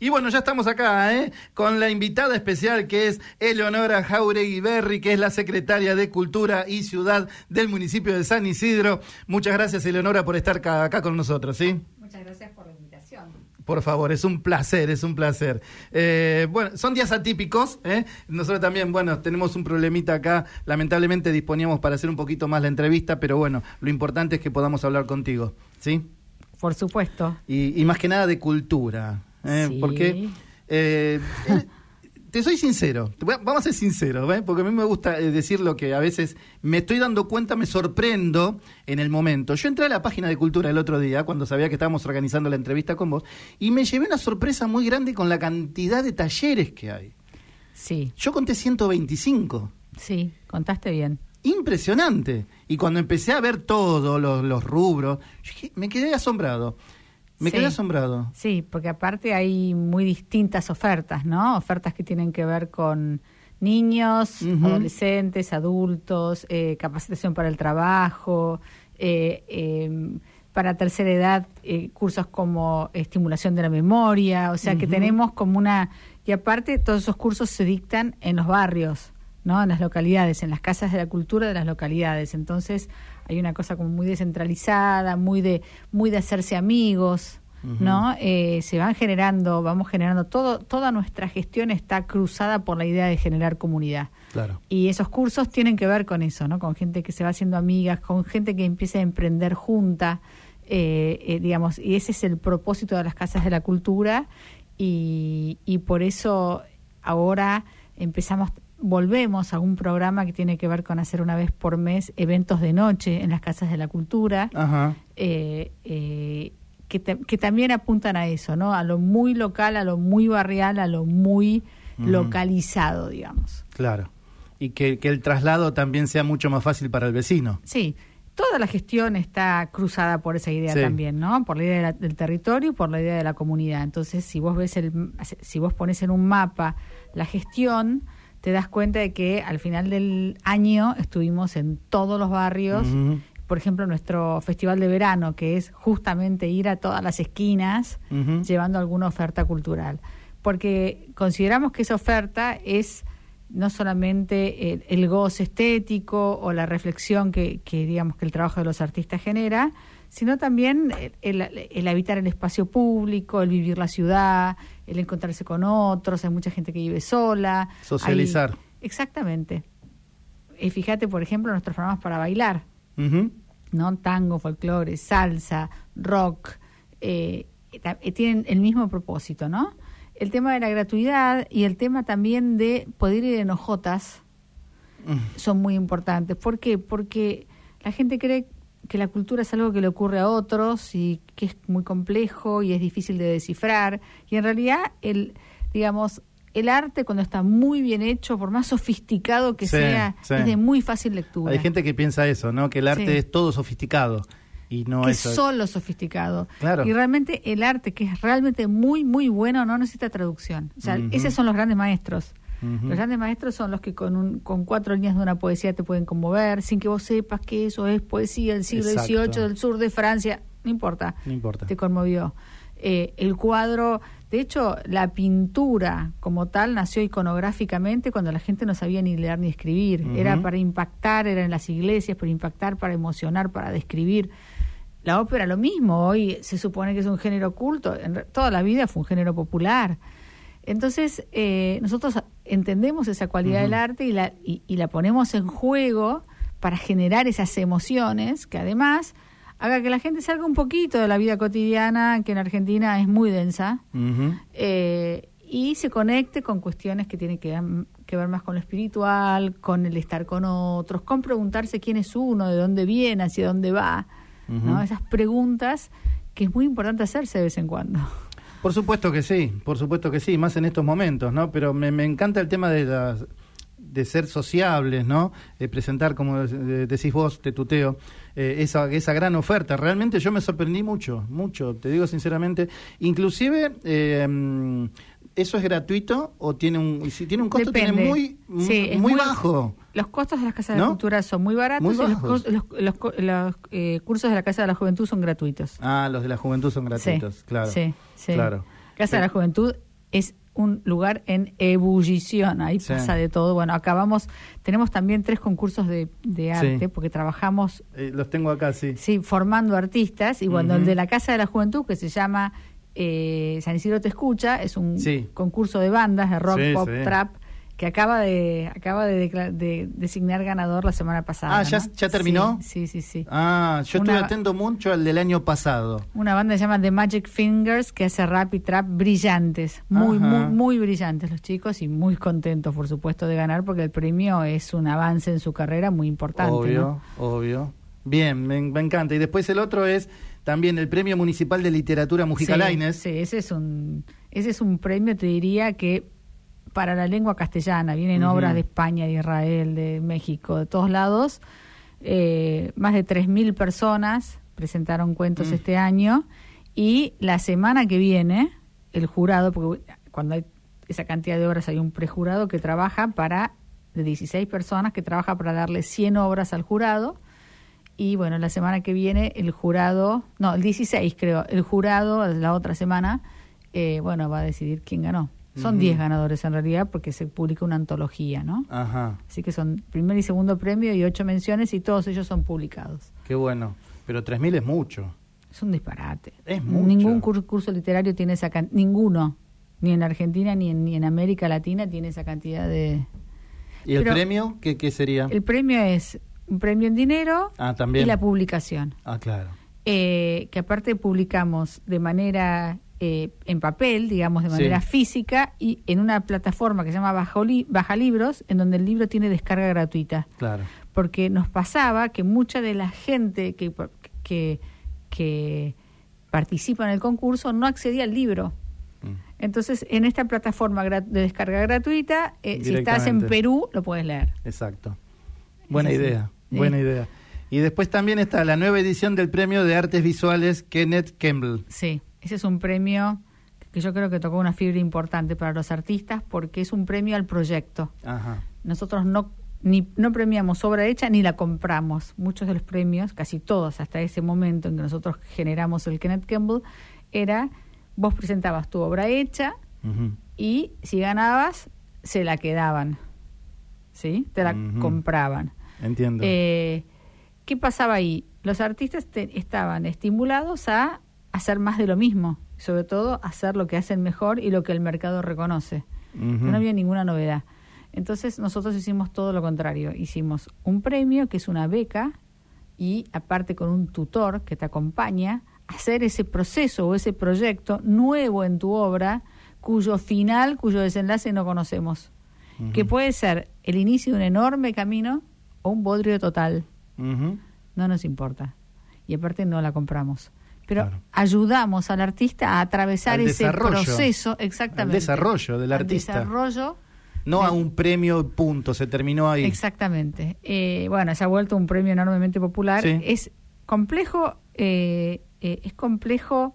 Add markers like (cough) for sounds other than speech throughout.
Y bueno, ya estamos acá, ¿eh? Con la invitada especial que es Eleonora Jauregui Berri, que es la secretaria de Cultura y Ciudad del municipio de San Isidro. Muchas gracias, Eleonora, por estar acá, con nosotros, ¿sí? Muchas gracias por la invitación. Por favor, es un placer, es un placer. Eh, bueno, son días atípicos, ¿eh? Nosotros también, bueno, tenemos un problemita acá. Lamentablemente disponíamos para hacer un poquito más la entrevista, pero bueno, lo importante es que podamos hablar contigo, ¿sí? Por supuesto. Y, más que nada de cultura. ¿Eh? Porque, eh, eh, te soy sincero, vamos a ser sinceros, porque a mí me gusta decir lo que a veces me estoy dando cuenta, me sorprendo en el momento. Yo entré a la página de cultura el otro día, cuando sabía que estábamos organizando la entrevista con vos, y me llevé una sorpresa muy grande con la cantidad de talleres que hay. Sí. Yo conté 125. Sí, contaste bien impresionante. Y cuando empecé a ver todos los, rubros, me quedé asombrado. Me quedé asombrado. Sí, porque aparte hay muy distintas ofertas, ¿no? Ofertas que tienen que ver con niños, adolescentes, adultos, eh, capacitación para el trabajo, eh, em, para tercera edad, eh, cursos como estimulación de la memoria, o sea que tenemos como una... Y aparte todos esos cursos se dictan en los barrios. ¿no? en las localidades, en las casas de la cultura de las localidades. Entonces hay una cosa como muy descentralizada, muy de, muy de hacerse amigos, ¿no? Eh, se van generando, vamos generando, todo, toda nuestra gestión está cruzada por la idea de generar comunidad. Claro. Y esos cursos tienen que ver con eso, ¿no? Con gente que se va haciendo amigas, con gente que empieza a emprender junta, eh, eh, digamos, y ese es el propósito de las casas de la cultura y, y por eso ahora empezamos volvemos a un programa que tiene que ver con hacer una vez por mes eventos de noche en las casas de la cultura, eh, eh, que, que, también apuntan a eso, ¿no? A lo muy local, a lo muy barrial, a lo muy localizado, digamos. Claro. Y que, el traslado también sea mucho más fácil para el vecino. Sí. Toda la gestión está cruzada por esa idea también, ¿no? Por la idea del territorio y por la idea de la comunidad. Entonces, si vos ves el, si vos pones en un mapa la gestión, te das cuenta de que al final del año estuvimos en todos los barrios. Por ejemplo, nuestro festival de verano, que es justamente ir a todas las esquinas llevando alguna oferta cultural. Porque consideramos que esa oferta es no solamente el, goce estético o la reflexión que, que, digamos que el trabajo de los artistas genera, sino también el, habitar el espacio público, el vivir la ciudad, el encontrarse con otros, hay mucha gente que vive sola. Socializar. exactamente. Y fíjate, por ejemplo, nuestros programas para bailar, ¿no? Tango, folclore, salsa, rock, eh, tienen el mismo propósito, ¿no? El tema de la gratuidad y el tema también de poder ir en ojotas mm. son muy importantes. ¿Por qué? Porque la gente cree que la cultura es algo que le ocurre a otros y que es muy complejo y es difícil de descifrar. Y en realidad, el, digamos, el arte cuando está muy bien hecho, por más sofisticado que sea, es de muy fácil lectura. Hay gente que piensa eso, ¿no? Que el arte es todo sofisticado. Y no que es solo sofisticado. Claro. Y realmente el arte, que es realmente muy, muy bueno, no necesita traducción. O sea, esos son los grandes maestros. Los grandes maestros son los que con, un, con cuatro líneas de una poesía te pueden conmover, sin que vos sepas que eso es poesía del siglo XVIII del sur de Francia. No importa. No importa. Te conmovió. Eh, el cuadro, de hecho, la pintura como tal nació iconográficamente cuando la gente no sabía ni leer ni escribir. Era para impactar, era en las iglesias, para impactar, para emocionar, para describir. La ópera lo mismo, hoy se supone que es un género oculto, en, toda la vida fue un género popular. Entonces, eh, nosotros entendemos esa cualidad del arte y la, y, la ponemos en juego para generar esas emociones que además haga que la gente salga un poquito de la vida cotidiana, que en Argentina es muy densa, eh, y se conecte con cuestiones que tienen que, que, ver más con lo espiritual, con el estar con otros, con preguntarse quién es uno, de dónde viene, hacia dónde va, ¿no? Esas preguntas que es muy importante hacerse de vez en cuando. Por supuesto que sí, por supuesto que sí, más en estos momentos, ¿no? Pero me, encanta el tema de las de ser sociables, ¿no? De presentar, como decís vos, te tuteo, eh, esa, esa gran oferta. Realmente yo me sorprendí mucho, mucho, te digo sinceramente. Inclusive, eh, ¿eso es gratuito o tiene un, si tiene un costo, tiene muy, muy, bajo? Los costos de las casas de cultura son muy baratos y los, eh, cursos de la Casa de la Juventud son gratuitos. Ah, los de la Juventud son gratuitos, claro. Sí, sí. Claro. Casa de la Juventud es un lugar en ebullición, ahí pasa de todo. Bueno, acabamos, tenemos también tres concursos de, de arte, porque trabajamos, Eh, los tengo acá, sí. sí, formando artistas, y bueno, el de la Casa de la Juventud, que se llama eh, San Isidro Te Escucha, es un Sí. concurso de bandas, de rock, Sí, pop, sí. trap, que acaba de acaba de, designar ganador la semana pasada. Ah, ¿ya- ¿no? ya terminó? Sí, sí, sí. Ah, yo Una- estoy atento mucho al del año pasado. Una banda que se llama The Magic Fingers que hace rap y trap brillantes, muy, Ajá. muy, muy brillantes los chicos y muy contentos, por supuesto, de ganar porque el premio es un avance en su carrera muy importante. obvio, ¿no? obvio. Bien, me, me encanta. Y después el otro es también el Premio Municipal de Literatura Mujica sí, sí, ese es un ese es un premio, te diría que para la lengua castellana vienen obras de España, de Israel, de México, de todos lados. Eh, más de 3.000 personas presentaron cuentos Mm. este año y la semana que viene el jurado, porque cuando hay esa cantidad de obras hay un prejurado que trabaja para, de 16 personas, que trabaja para darle 100 obras al jurado. Y bueno, la semana que viene el jurado, no, el 16 creo, el jurado, la otra semana, eh, bueno, va a decidir quién ganó. Son Ujú. 10 ganadores en realidad porque se publica una antología, ¿no? Ajá, Así que son primer y segundo premio y ocho menciones y todos ellos son publicados. qué bueno. Pero 3.000 es mucho. Es un disparate. Es mucho. Ningún cur- curso literario tiene esa cantidad, ninguno, ni en Argentina ni en, ni en América Latina tiene esa cantidad de... ¿Y el premio? ¿Qué, qué sería? El premio es un premio en dinero Ah, también. y la publicación. Ah, claro. eh, que aparte publicamos de manera eh, en papel, digamos, de Sí. manera física y en una plataforma que se llama Bajo Li- Baja Libros, en donde el libro tiene descarga gratuita. Claro. Porque nos pasaba que mucha de la gente que, que, que participa en el concurso no accedía al libro. Mm. Entonces, en esta plataforma de descarga gratuita, eh, si estás en. Perú, lo puedes leer. Exacto. Buena idea. Buena idea. Y después también está la nueva edición del Premio de Artes Visuales Kenneth Campbell. Sí, ese es un premio que yo creo que tocó una fibra importante para los artistas porque es un premio al proyecto. Ajá. Nosotros no ni no premiamos obra hecha ni la compramos. Muchos de los premios, casi todos hasta ese momento en que nosotros generamos el Kenneth Campbell, era vos presentabas tu obra hecha y si ganabas se la quedaban, ¿sí? Te la compraban. Entiendo. Eh, ¿Qué pasaba ahí? Los artistas te- estaban estimulados a hacer más de lo mismo, sobre todo hacer lo que hacen mejor y lo que el mercado reconoce. No había ninguna novedad. Entonces nosotros hicimos todo lo contrario. Hicimos un premio que es una beca y aparte con un tutor que te acompaña a hacer ese proceso o ese proyecto nuevo en tu obra cuyo final, cuyo desenlace no conocemos. Que puede ser el inicio de un enorme camino o un bodrio total. No nos importa. Y aparte no la compramos. Pero Claro. ayudamos al artista a atravesar Al ese proceso, exactamente. Desarrollo del Al artista. desarrollo No a un premio, punto, se terminó ahí. Exactamente. Eh, bueno, se ha vuelto un premio enormemente popular. Sí. Es complejo, eh, eh, es complejo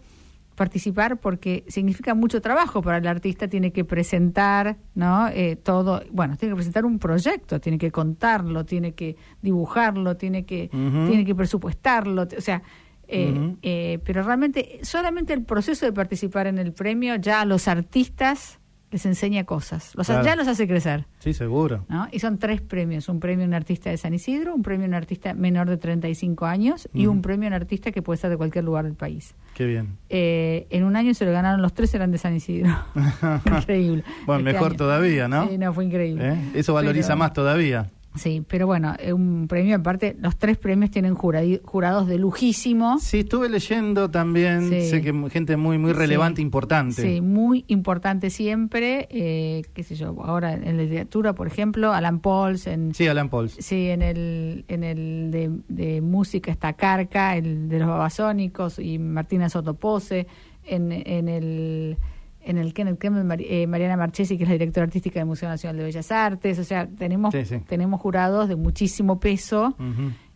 participar porque significa mucho trabajo para el artista. Tiene que presentar, ¿no? Eh, todo. Bueno, tiene que presentar un proyecto, tiene que contarlo, tiene que dibujarlo, tiene que, tiene que presupuestarlo. O sea. eh, eh, pero realmente solamente el proceso de participar en el premio ya a los artistas les enseña cosas, los, Claro. ya los hace crecer. Sí, seguro. ¿no? Y son tres premios, un premio a un artista de San Isidro, un premio a un artista menor de 35 años y un premio a un artista que puede ser de cualquier lugar del país. Qué bien. Eh, en un año se lo ganaron los tres, eran de San Isidro. (laughs) increíble. Bueno, Este mejor año. todavía, ¿no? Sí, no, fue increíble. ¿Eh? Eso valoriza Pero- más todavía. Sí, pero bueno, eh, un premio, aparte, los tres premios tienen jurados de lujísimo. Sí, estuve leyendo también, Sí. sé que gente muy muy relevante, Sí. importante. Sí, muy importante siempre, eh, qué sé yo, ahora en la literatura, por ejemplo, Alan Pauls, en, Sí, Alan Pauls. Sí, en el, en el de, de música está Carca, el de los babasónicos y Martina Sotopose, en, en el en el Kenneth eh, Mariana Marchesi, que es la directora artística del Museo Nacional de Bellas Artes, o sea, tenemos, Sí, sí. tenemos jurados de muchísimo peso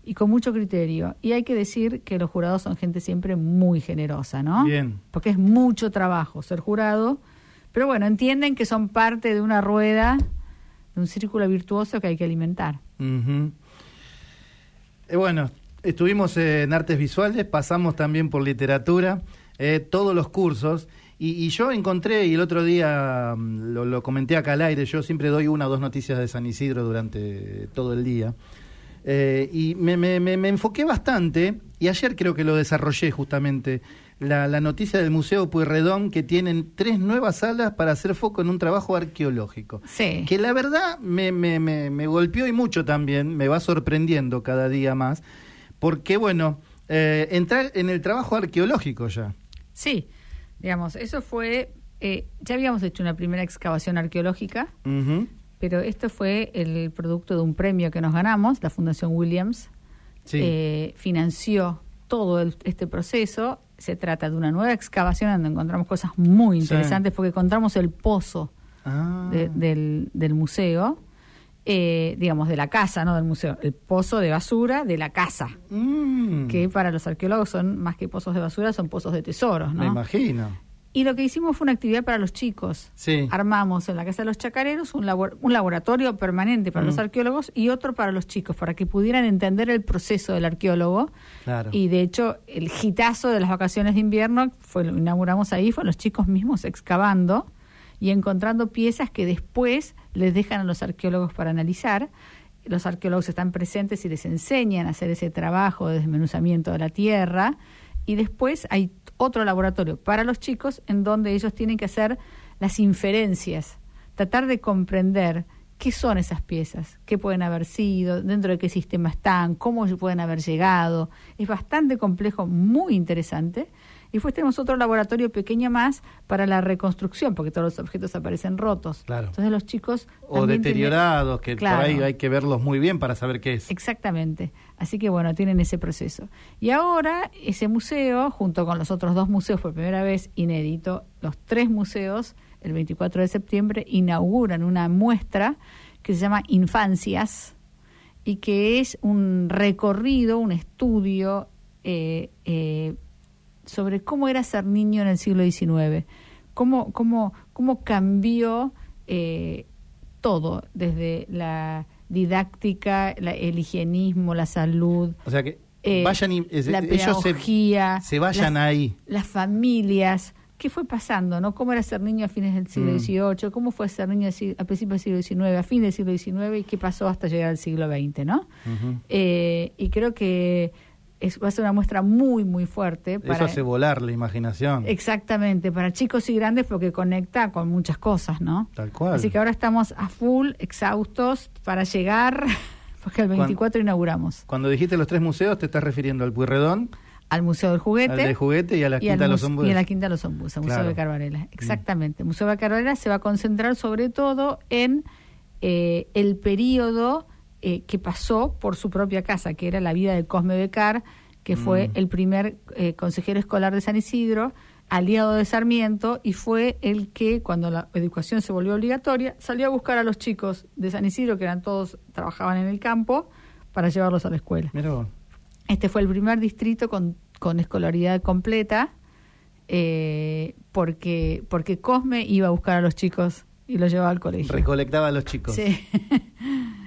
y con mucho criterio. Y hay que decir que los jurados son gente siempre muy generosa, ¿no? Bien. Porque es mucho trabajo ser jurado, pero bueno, entienden que son parte de una rueda, de un círculo virtuoso que hay que alimentar. Eh, bueno, estuvimos en artes visuales, pasamos también por literatura, eh, todos los cursos, Y, yo encontré, y el otro día mm, lo, comenté acá al aire, yo siempre doy una o dos noticias de San Isidro durante todo el día. Eh, y me, me, me, enfoqué bastante, y ayer creo que lo desarrollé justamente, la, la noticia del Museo Pueyrredón, que tienen tres nuevas salas para hacer foco en un trabajo arqueológico. Sí. Que la verdad me, me, me, me golpeó y mucho también, me va sorprendiendo cada día más, porque bueno, eh, entrar en el trabajo arqueológico ya. Sí, digamos, eso fue, eh, ya habíamos hecho una primera excavación arqueológica, pero esto fue el producto de un premio que nos ganamos, la Fundación Williams eh, financió todo este proceso. Se trata de una nueva excavación donde encontramos cosas muy interesantes porque encontramos el pozo ah. del, del museo eh, digamos, de la casa, no del museo, el pozo de basura de la casa, mm. que para los arqueólogos son más que pozos de basura, son pozos de tesoros, ¿no? Me imagino. Y lo que hicimos fue una actividad para los chicos. Sí. Armamos en la Casa de los Chacareros un, un laboratorio permanente para los mm. arqueólogos y otro para los chicos, para que pudieran entender el proceso del arqueólogo. Claro. Y de hecho, el gitazo de las vacaciones de invierno, fue, lo inauguramos ahí, fue los chicos mismos excavando y encontrando piezas que después les dejan a los arqueólogos para analizar. Los arqueólogos están presentes y les enseñan a hacer ese trabajo de desmenuzamiento de la tierra. Y después hay otro laboratorio para los chicos en donde ellos tienen que hacer las inferencias, tratar de comprender qué son esas piezas, qué pueden haber sido, dentro de qué sistema están, cómo pueden haber llegado. Es bastante complejo, muy interesante. Y después tenemos otro laboratorio pequeño más para la reconstrucción, porque todos los objetos aparecen rotos. Claro. Entonces los chicos... O deteriorados, que por ahí hay que verlos muy bien para saber qué es. Exactamente. Así que bueno, tienen ese proceso. Y ahora ese museo, junto con los otros dos museos por primera vez, inédito, los tres museos, el 24 de septiembre, inauguran una muestra que se llama Infancias y que es un recorrido, un estudio eh, eh, sobre cómo era ser niño en el siglo XIX, cómo, cómo, cómo cambió eh, todo, desde la didáctica, el higienismo, la salud. O sea que eh, vayan y, la pedagogía, se, vayan ahí. Las familias, ¿qué fue pasando? ¿no? ¿Cómo era ser niño a fines del siglo XVIII? Mm. ¿Cómo fue ser niño a principios del siglo XIX, a fines del siglo XIX? ¿Y qué pasó hasta llegar al siglo XX? ¿no? Eh, y creo que es, va a ser una muestra muy, muy fuerte. Para, Eso hace volar la imaginación. Exactamente, para chicos y grandes porque conecta con muchas cosas, ¿no? Tal cual. Así que ahora estamos a full, exhaustos, para llegar, (laughs) porque el 24 inauguramos. Cuando dijiste los tres museos, ¿te estás refiriendo al Puyredón? Al Museo del Juguete. Al del Juguete y a la Quinta de los Ombúes. Y a la Quinta de los Ombúes, al Museo de Carvarela. Mm. Exactamente. El Museo de Carvarela se va a concentrar sobre todo en eh, el periodo eh, que pasó por su propia casa, que era la vida de Cosme Becar, que fue mm. el primer eh, consejero escolar de San Isidro, aliado de Sarmiento, y fue el que, cuando la educación se volvió obligatoria, salió a buscar a los chicos de San Isidro, que eran todos, trabajaban en el campo, para llevarlos a la escuela. Este fue el primer distrito con, con escolaridad completa, eh, porque, porque Cosme iba a buscar a los chicos y los llevaba al colegio. Recolectaba a los chicos. Sí. (laughs)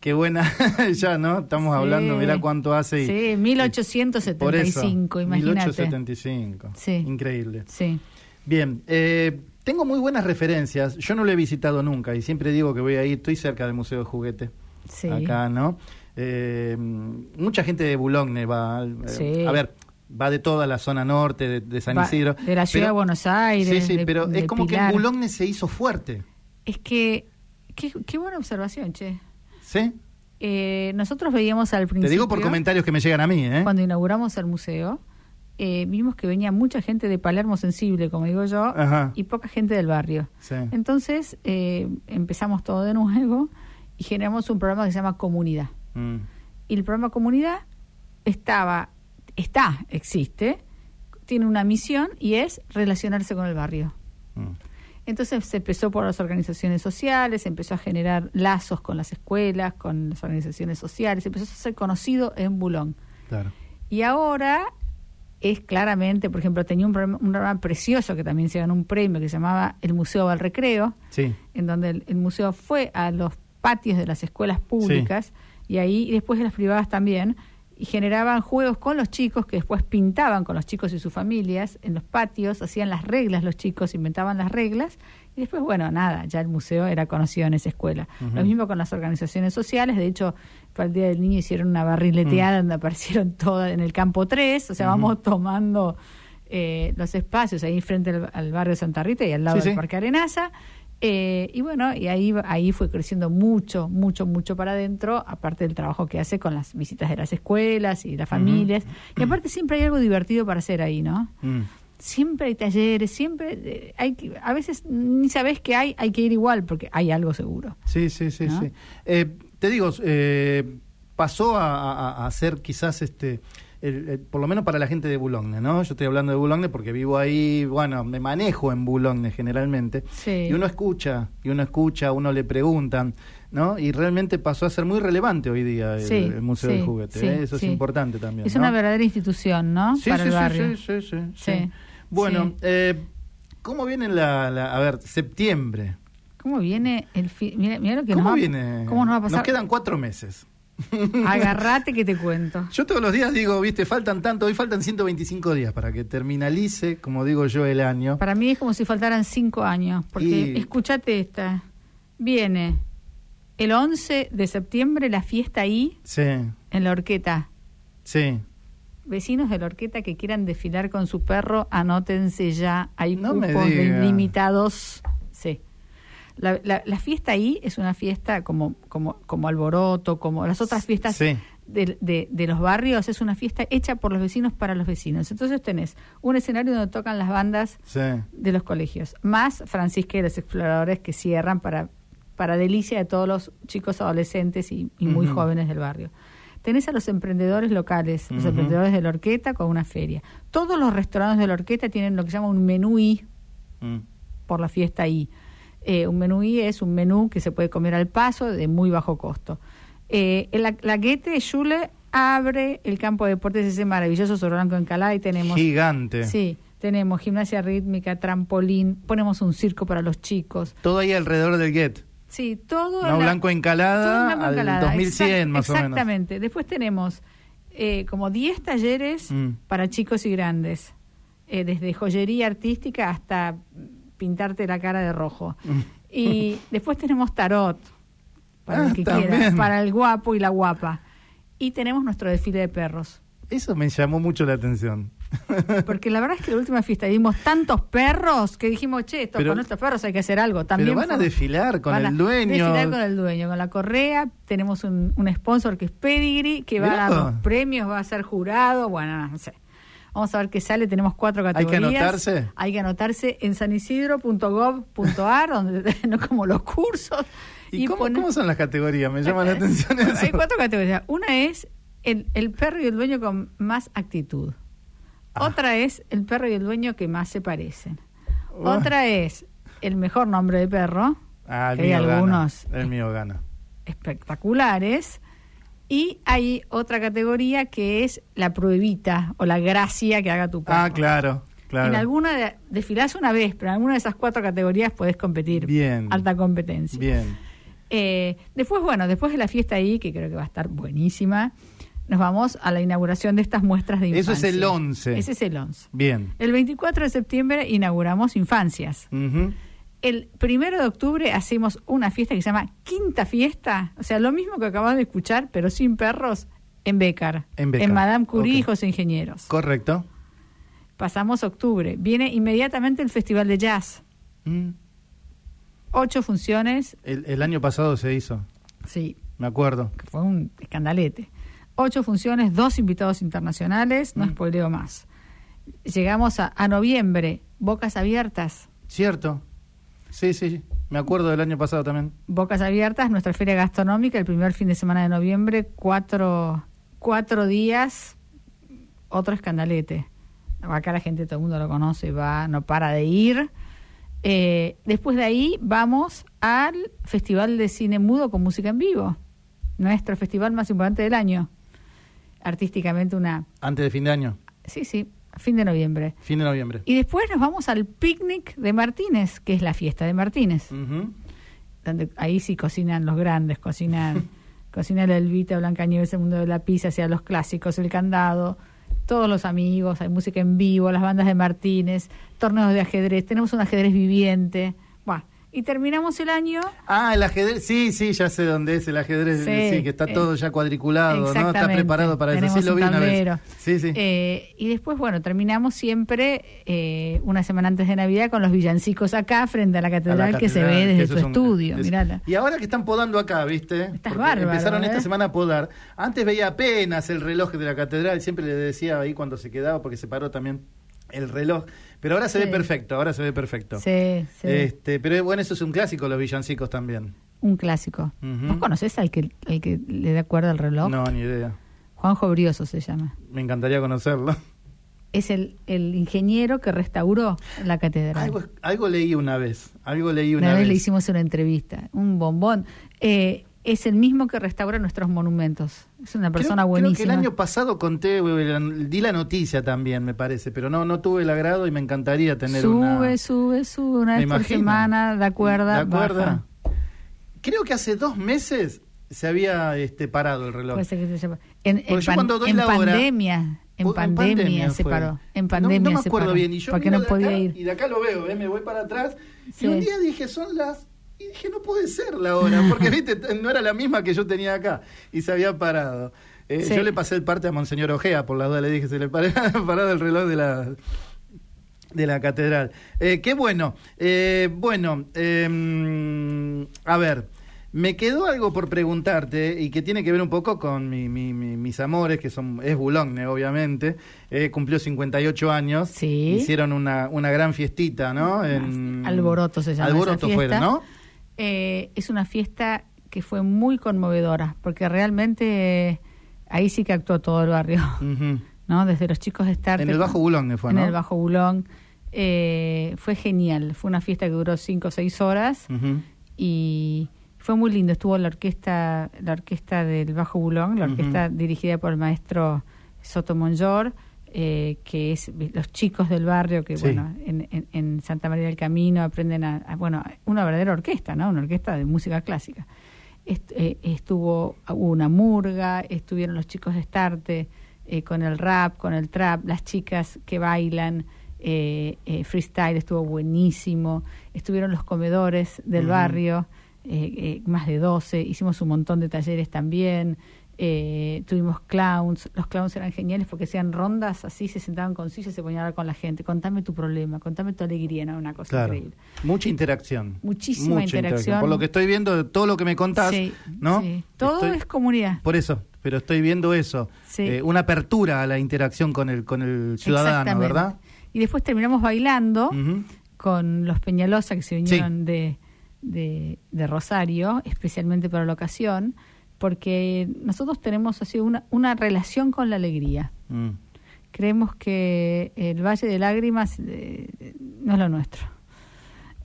Qué buena, (laughs) ya, ¿no? Estamos hablando, mira cuánto hace. sí, 1875, imagínate. 1875. Sí. Increíble. Sí. Bien, eh, tengo muy buenas referencias. Yo no lo he visitado nunca y siempre digo que voy a ir. Estoy cerca del Museo de Juguete. Sí. Acá, ¿no? Eh, mucha gente de Boulogne va. Eh, sí. A ver, va de toda la zona norte de, San Isidro. De la ciudad de Buenos Aires. Sí, sí, pero es como que en Boulogne se hizo fuerte. Es que. Qué, qué buena observación, che. ¿Sí? Eh, nosotros veíamos al principio... Te digo por comentarios que me llegan a mí, ¿eh? Cuando inauguramos el museo, eh, vimos que venía mucha gente de Palermo sensible, como digo yo, y poca gente del barrio. Entonces eh, empezamos todo de nuevo y generamos un programa que se llama Comunidad. Mm. Y el programa Comunidad estaba, está, existe, tiene una misión y es relacionarse con el barrio. Mm. Entonces se empezó por las organizaciones sociales, se empezó a generar lazos con las escuelas, con las organizaciones sociales, empezó a ser conocido en Bulón. Claro. Y ahora es claramente, por ejemplo, tenía un programa, precioso que también se ganó un premio que se llamaba el Museo al Recreo, sí. en donde el, museo fue a los patios de las escuelas públicas y ahí, y después de las privadas también, y generaban juegos con los chicos que después pintaban con los chicos y sus familias en los patios, hacían las reglas los chicos, inventaban las reglas y después, bueno, nada, ya el museo era conocido en esa escuela. Lo mismo con las organizaciones sociales, de hecho, para el Día del Niño hicieron una barrileteada mm. donde aparecieron (laughs) todas en el campo 3, o sea, vamos tomando eh, los espacios ahí frente al, barrio Santa Rita y al lado del Parque Arenaza. Eh, y bueno, y ahí, ahí fue creciendo mucho, mucho, mucho para adentro, aparte del trabajo que hace con las visitas de las escuelas y las familias. Y aparte siempre hay algo divertido para hacer ahí, ¿no? Mm. Siempre hay talleres, siempre eh, hay a veces ni sabes que hay, hay que ir igual porque hay algo seguro. Sí, sí, sí, sí. Eh, te digo, pasó a, a, ser quizás este por lo menos para la gente de Boulogne, ¿no? Yo estoy hablando de Boulogne porque vivo ahí, bueno, me manejo en Boulogne generalmente. Y uno escucha, y uno escucha, uno le preguntan, ¿no? Y realmente pasó a ser muy relevante hoy día el, Museo del Juguete. ¿eh? Eso es importante también. Es una verdadera institución, ¿no? Para el barrio. Sí, sí, sí. Bueno, eh, ¿cómo viene la, A ver, septiembre. ¿Cómo viene el mira, mira, lo que ¿Cómo viene? ¿Cómo nos va a pasar? Nos quedan cuatro meses. (laughs) Agarrate que te cuento. Yo todos los días digo, viste, faltan tanto, hoy faltan 125 días para que terminalice, como digo yo, el año. Para mí es como si faltaran 5 años, porque escúchate esta, viene el 11 de septiembre la fiesta ahí, sí. en la horqueta. Sí. Vecinos de la horqueta que quieran desfilar con su perro, anótense ya, hay no cupos limitados. Sí. La, la, fiesta ahí es una fiesta como, como, como alboroto, como las otras fiestas de, de, los barrios, es una fiesta hecha por los vecinos para los vecinos. Entonces tenés un escenario donde tocan las bandas de los colegios, más Francisca y los exploradores que cierran para, para delicia de todos los chicos adolescentes y, muy jóvenes del barrio. Tenés a los emprendedores locales, los emprendedores de la Orqueta con una feria. Todos los restaurantes de la Orqueta tienen lo que se llama un menú I mm. por la fiesta I eh, un menú I es un menú que se puede comer al paso de muy bajo costo. Eh, la, la Goethe Schule abre el campo de deportes ese maravilloso sobre Blanco Encalada y tenemos... Gigante. Sí, tenemos gimnasia rítmica, trampolín, ponemos un circo para los chicos. Todo ahí alrededor del Get. Sí, todo... No, Blanco Encalada, Encalada. 2100 más o menos. Exactamente. Después tenemos eh, como 10 talleres mm. para chicos y grandes, eh, desde joyería artística hasta pintarte la cara de rojo. Y (laughs) después tenemos tarot, para el ah, que quiera, para el guapo y la guapa. Y tenemos nuestro desfile de perros. Eso me llamó mucho la atención. (laughs) Porque la verdad es que la última fiesta vimos tantos perros que dijimos, che, esto, con estos perros hay que hacer algo. También pero van a desfilar con el dueño. desfilar con el dueño, con la correa. Tenemos un, sponsor que es Pedigree, que va a dar los premios, va a ser jurado. Bueno, no sé. Vamos a ver qué sale. Tenemos cuatro categorías. ¿Hay que anotarse? Hay que anotarse en sanisidro.gov.ar, donde (laughs) tenemos como los cursos. ¿Y, cómo, son las categorías? Me llama la atención (laughs) eso. Hay cuatro categorías. Una es el, el perro y el dueño con más actitud. Ah. Otra es el perro y el dueño que más se parecen. Otra es el mejor nombre de perro. Ah, el mío hay algunos El mío gana. Espectaculares. Y hay otra categoría que es la pruebita o la gracia que haga tu perro. Ah, claro. Claro. En alguna de, desfilás una vez, pero en alguna de esas cuatro categorías podés competir. Bien. Alta competencia. Bien. Eh, después, bueno, después de la fiesta ahí, que creo que va a estar buenísima, nos vamos a la inauguración de estas muestras de infancia. Eso es el 11. Ese es el 11. Bien. El 24 de septiembre inauguramos infancias. El primero de octubre hacemos una fiesta que se llama Quinta Fiesta, o sea, lo mismo que acabas de escuchar, pero sin perros, en Becar. En, en Madame Curie, hijos ingenieros. Correcto. Pasamos octubre. Viene inmediatamente el Festival de Jazz. Mm. Ocho funciones. El, año pasado se hizo. Sí. Me acuerdo. Que fue un escandalete. Ocho funciones, dos invitados internacionales, no mm. spoileo más. Llegamos a, a noviembre, bocas abiertas. Cierto. Sí, sí, me acuerdo del año pasado también. Bocas Abiertas, nuestra feria gastronómica, el primer fin de semana de noviembre, cuatro, cuatro días, otro escandalete. Acá la gente, todo el mundo lo conoce, va, no para de ir. Eh, después de ahí vamos al Festival de Cine Mudo con Música en Vivo, nuestro festival más importante del año. Artísticamente una... Antes de fin de año. Sí, sí, Fin de noviembre. Fin de noviembre. Y después nos vamos al picnic de Martínez, que es la fiesta de Martínez. Donde ahí sí cocinan los grandes, cocinan (laughs) Cocina la Elvita, Blanca Nieves, el mundo de la pizza, hacia los clásicos, el candado, todos los amigos, hay música en vivo, las bandas de Martínez, torneos de ajedrez, tenemos un ajedrez viviente. Y terminamos el año. Ah, el ajedrez, sí, sí, ya sé dónde es el ajedrez, sí, que está eh, todo ya cuadriculado, ¿no? Está preparado para eso, sí lo vi una vez. Sí, sí. Eh, y después, bueno, terminamos siempre eh, una semana antes de Navidad con los villancicos acá frente a la catedral, que se ve desde tu estudio, mirala. Y ahora que están podando acá, ¿viste? Estás bárbaro, Empezaron esta semana a podar. Antes veía apenas el reloj de la catedral, siempre le decía ahí cuando se quedaba, porque se paró también el reloj. Pero ahora se ve perfecto, ahora se ve perfecto. Sí, sí. Este, pero bueno, eso es un clásico, los villancicos también. Un clásico. ¿Vos conocés al que, el que le da cuerda al reloj? No, ni idea. Juanjo Brioso se llama. Me encantaría conocerlo. Es el, el ingeniero que restauró la catedral. Algo, algo leí una vez, algo leí una, una vez. le hicimos una entrevista, un bombón. Eh, es el mismo que restaura nuestros monumentos. Es una persona buenísima. Creo que el año pasado conté, di la noticia también, me parece, pero no no tuve el agrado y me encantaría tener sube, una... Sube, sube, sube, una vez por semana, de acuerdo. De acuerdo. Creo que hace dos meses se había este, parado el reloj. En, en, pandemia. En pandemia, se paró. En pandemia no, me acuerdo bien. Y yo porque no podía ir. Y de acá lo veo, ¿eh? me voy para atrás. Y un día dije, son las y dije, no puede ser la hora, porque (laughs) viste, no era la misma que yo tenía acá. Y se había parado. Eh, yo le pasé el parte a Monseñor Ojea, por la duda le dije, se le (laughs) parado el reloj de la de la catedral. Eh, qué bueno. Eh, bueno, em, a ver, me quedó algo por preguntarte y que tiene que ver un poco con mi, mis amores, que son es Boulogne, obviamente. Eh, cumplió 58 años. Sí. Hicieron una, una gran fiestita, ¿no? En, Alboroto se llama. Alboroto ¿no? Eh, es una fiesta que fue muy conmovedora, porque realmente ahí sí que actuó todo el barrio, (laughs) ¿no? Desde los chicos de Start. En el Bajo Bulón fue, En el Bajo Bulón. Eh, fue genial, fue una fiesta que duró cinco o seis horas y fue muy lindo. Estuvo la orquesta, la orquesta del Bajo Bulón, la orquesta dirigida por el maestro Soto Monjor eh, que es los chicos del barrio que bueno en, en, Santa María del Camino aprenden a, bueno una verdadera orquesta no una orquesta de música clásica. Eh, estuvo una murga estuvieron los chicos de Starte eh, con el rap con el trap las chicas que bailan freestyle estuvo buenísimo. Estuvieron los comedores del barrio más de 12 hicimos un montón de talleres también eh, tuvimos clowns, los clowns eran geniales porque hacían rondas así, se sentaban con sillas y se ponían a hablar con la gente. Contame tu problema, contame tu alegría, ¿no? Una cosa increíble. Mucha interacción. Muchísima interacción. Por lo que estoy viendo, todo lo que me contás, ¿no? Todo es comunidad. Por eso, pero estoy viendo eso. Eh, una apertura a la interacción con el, con el ciudadano, ¿verdad? Y después terminamos bailando con los Peñalosa que se vinieron de, de, de Rosario, especialmente para la ocasión porque nosotros tenemos así una, una relación con la alegría. Mm. Creemos que el Valle de Lágrimas eh, no es lo nuestro. (laughs)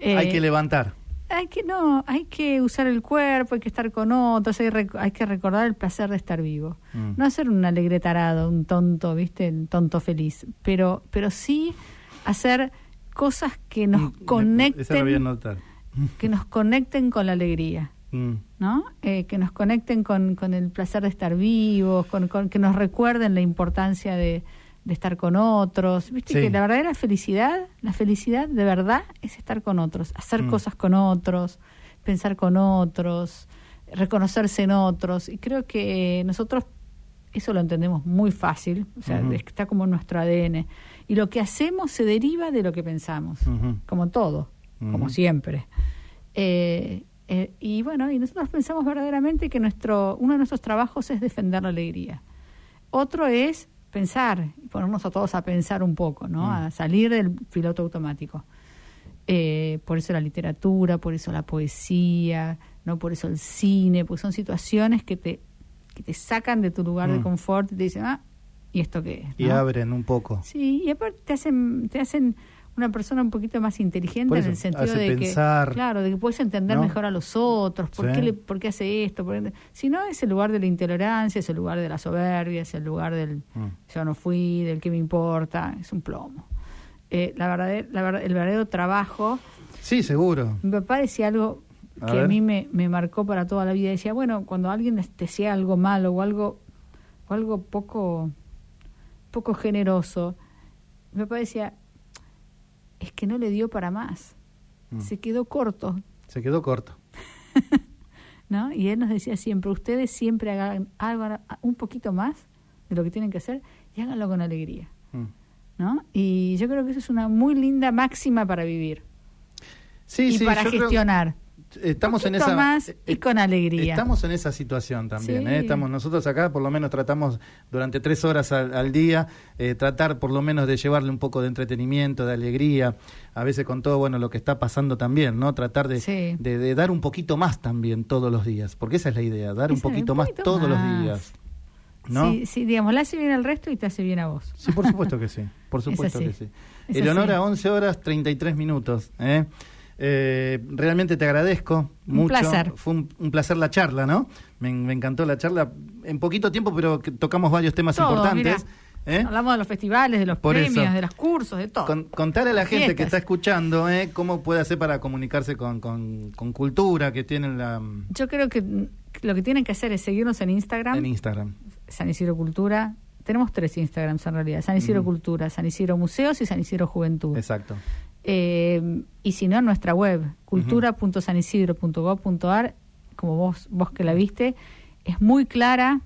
hay que eh, levantar. Hay que no, hay que usar el cuerpo, hay que estar con otros, hay, que recordar el placer de estar vivo. Mm. No hacer un alegre tarado, un tonto, ¿viste? Un tonto feliz, pero pero sí hacer cosas que nos mm, conecten que nos conecten con la alegría. Mm. ¿No? Eh, que nos conecten con, con, el placer de estar vivos, con, que nos recuerden la importancia de, estar con otros. Viste que la verdadera felicidad, la felicidad de verdad es estar con otros, hacer mm. cosas con otros, pensar con otros, reconocerse en otros. Y creo que nosotros eso lo entendemos muy fácil, o sea, está como en nuestro ADN. Y lo que hacemos se deriva de lo que pensamos, como todo, como siempre. Eh, eh, y bueno, y nosotros pensamos verdaderamente que nuestro, uno de nuestros trabajos es defender la alegría. Otro es pensar, ponernos a todos a pensar un poco, ¿no? Mm. A salir del piloto automático. Eh, por eso la literatura, por eso la poesía, no por eso el cine, porque son situaciones que te, que te sacan de tu lugar de mm. confort y te dicen, ah, ¿y esto qué es? Y abren un poco. Sí, y aparte te hacen, te hacen una persona un poquito más inteligente en el sentido de que claro de que puedes entender mejor a los otros por qué le, por qué hace esto si no es el lugar de la intolerancia es el lugar de la soberbia es el lugar del mm. yo no fui del que me importa es un plomo. Eh, la verdad la verdad el verdadero trabajo sí seguro. mi papá decía algo que a mí me, me marcó para toda la vida. Decía, bueno, cuando alguien te decía algo malo o algo, o algo poco, poco generoso, me parecía, es que no le dio para más. Mm. Se quedó corto. Se quedó corto. (laughs) ¿No? Y él nos decía siempre, ustedes siempre hagan, hagan un poquito más de lo que tienen que hacer y háganlo con alegría. Mm. ¿No? Y yo creo que eso es una muy linda máxima para vivir. Sí, y para gestionar estamos en esa más y eh, con alegría. Estamos en esa situación también. ¿eh? Estamos nosotros acá, por lo menos tratamos durante tres horas al, día eh, tratar por lo menos de llevarle un poco de entretenimiento, de alegría, a veces con todo bueno lo que está pasando también, no tratar de, de, dar un poquito más también todos los días, porque esa es la idea, dar un poquito, más todos los días. ¿No? Sí, sí, digamos, le hace bien al resto y te hace bien a vos. Sí, por supuesto que sí, por (laughs) supuesto que sí. El honor a 11 horas 33 minutos. ¿eh? Eh, realmente te agradezco mucho. Un placer. Fue un, placer la charla, ¿no? Me, encantó la charla. En poquito tiempo, pero tocamos varios temas importantes. ¿eh? Hablamos de los festivales, de los premios, de los cursos, de todo. contarle a la gente que está escuchando ¿eh? cómo puede hacer para comunicarse con, con, cultura, que tienen la... Yo creo que lo que tienen que hacer es seguirnos en Instagram. En Instagram. San Isidro Cultura. Tenemos tres Instagrams en realidad. San Isidro Cultura, San Isidro Museos y San Isidro Juventud. Exacto. Eh, y si no, en nuestra web, cultura.sanisidro.gov.ar, como vos, vos que la viste, es muy clara,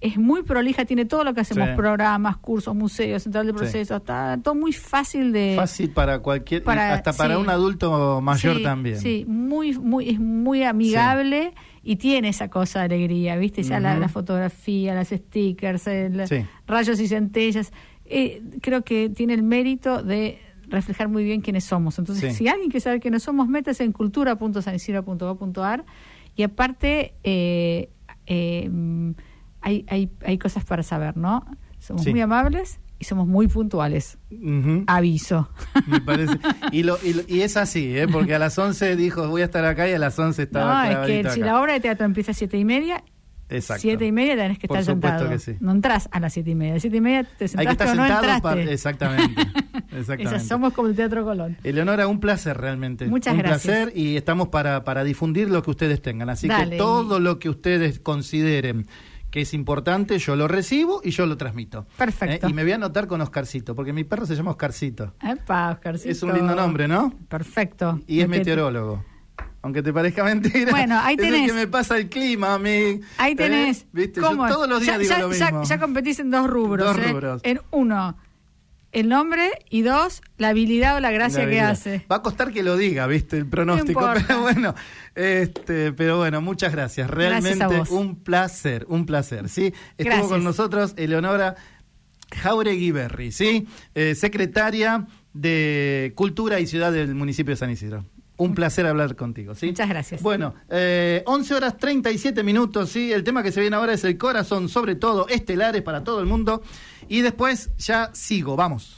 es muy prolija, tiene todo lo que hacemos, programas, cursos, museos, central de procesos, está todo muy fácil de... Fácil para cualquier, hasta para un adulto mayor también. Sí, muy, muy, es muy amigable y tiene esa cosa de alegría, ¿viste? Ya la, fotografía, las stickers, rayos y centellas. Eh, creo que tiene el mérito de reflejar muy bien quiénes somos. Entonces, si alguien quiere saber quiénes somos, métese en cultura.sanisidro.gov.ar y aparte eh, eh, hay, hay, hay cosas para saber, ¿no? Somos muy amables y somos muy puntuales. Aviso. Me parece. Y, lo, y, es así, ¿eh? porque a las 11 dijo voy a estar acá y a las 11 estaba No, es que si la obra de teatro empieza a siete y media, Exacto. Siete y media tenés que estar sentado. Que sí. No entras a las siete y media. siete y media te sentaste Hay que estar o no entraste. Exactamente. (laughs) Exactamente. somos como el Teatro Colón. Eleonora, un placer realmente. Muchas un gracias. Un placer y estamos para, para difundir lo que ustedes tengan. Así que todo lo que ustedes consideren que es importante, yo lo recibo y yo lo transmito. Perfecto. ¿Eh? Y me voy a anotar con Oscarcito, porque mi perro se llama Oscarcito. Epa, Oscarcito. Es un lindo nombre, ¿no? Perfecto. Y es meteorólogo aunque te parezca (laughs) mentira. Bueno, ahí tenés. Es que me pasa el clima a mí. Ahí ¿eh? tenés. ¿Viste? Yo todos los días ya, digo ya, lo mismo. Ya, competís en dos rubros. Dos ¿eh? rubros. En uno, el nombre y dos, la habilidad o la gracia que hace. Va a costar que lo diga, ¿viste? El pronóstico. (laughs) pero bueno, este, pero bueno, muchas gracias. Realmente un placer, un placer. ¿sí? Estuvo con nosotros Eleonora Jauregui Berri, ¿sí? Eh, secretaria de Cultura y Ciudad del municipio de San Isidro. Un placer hablar contigo, ¿sí? Muchas gracias. Bueno, eh, 11 horas 37 minutos, ¿sí? El tema que se viene ahora es el corazón, sobre todo, estelares para todo el mundo. Y después ya sigo, vamos.